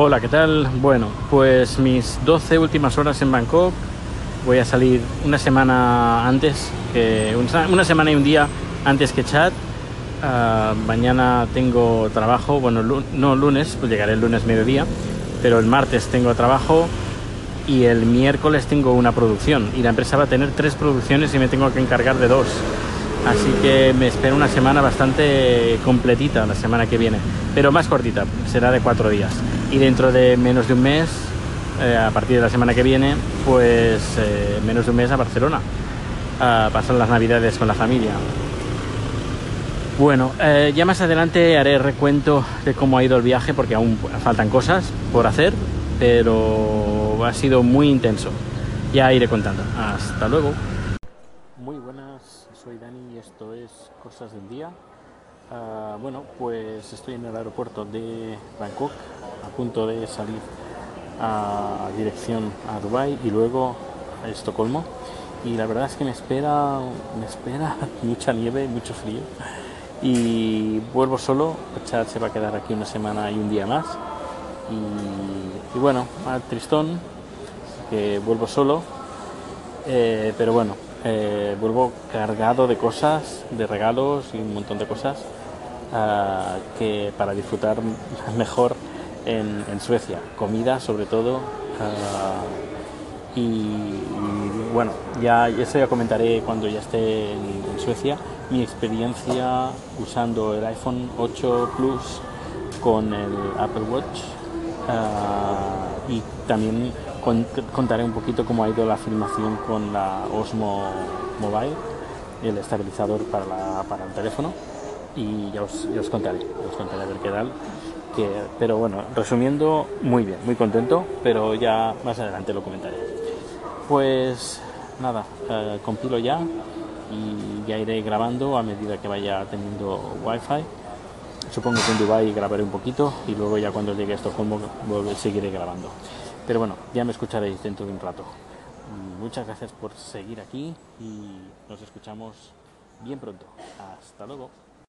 Hola, ¿qué tal? Bueno, pues mis 12 últimas horas en Bangkok. Voy a salir una semana antes, que, una semana y un día antes que Chad. Ah, mañana tengo trabajo, bueno, no lunes, pues llegaré el lunes mediodía, pero el martes tengo trabajo y el miércoles tengo una producción. Y la empresa va a tener tres producciones y me tengo que encargar de dos. Así que me espero una semana bastante completita la semana que viene, pero más cortita, será de cuatro días. Y dentro de menos de un mes, eh, a partir de la semana que viene, pues eh, menos de un mes a Barcelona, a pasar las navidades con la familia. Bueno, eh, ya más adelante haré recuento de cómo ha ido el viaje porque aún faltan cosas por hacer, pero ha sido muy intenso. Ya iré contando. Hasta luego. Muy buenas soy Dani y esto es Cosas del Día. Ah, bueno, pues estoy en el aeropuerto de Bangkok, punto de salir a dirección a Dubai y luego a Estocolmo. Y la verdad es que me espera, me espera mucha nieve, mucho frío. Y vuelvo solo, Chad se va a quedar aquí una semana y un día más. Y, bueno, al tristón, que vuelvo solo. Eh, pero bueno, eh, vuelvo cargado de cosas, de regalos y un montón de cosas ah, que para disfrutar mejor en, Suecia. Comida sobre todo. Ah, y, bueno, ya eso ya comentaré cuando ya esté en, Suecia mi experiencia usando el iPhone 8 Plus con el Apple Watch ah, y también contaré un poquito cómo ha ido la filmación con la Osmo Mobile, el estabilizador para, para el teléfono, y ya os, os contaré, os contaré a ver qué tal. Pero bueno, resumiendo, muy bien, muy contento, pero ya más adelante lo comentaré. Pues nada, eh, compilo ya y ya iré grabando a medida que vaya teniendo wifi. Supongo que en Dubai grabaré un poquito y luego ya cuando llegue a Estocolmo seguiré grabando. Pero bueno, ya me escucharéis dentro de un rato. Muchas gracias por seguir aquí y nos escuchamos bien pronto. Hasta luego.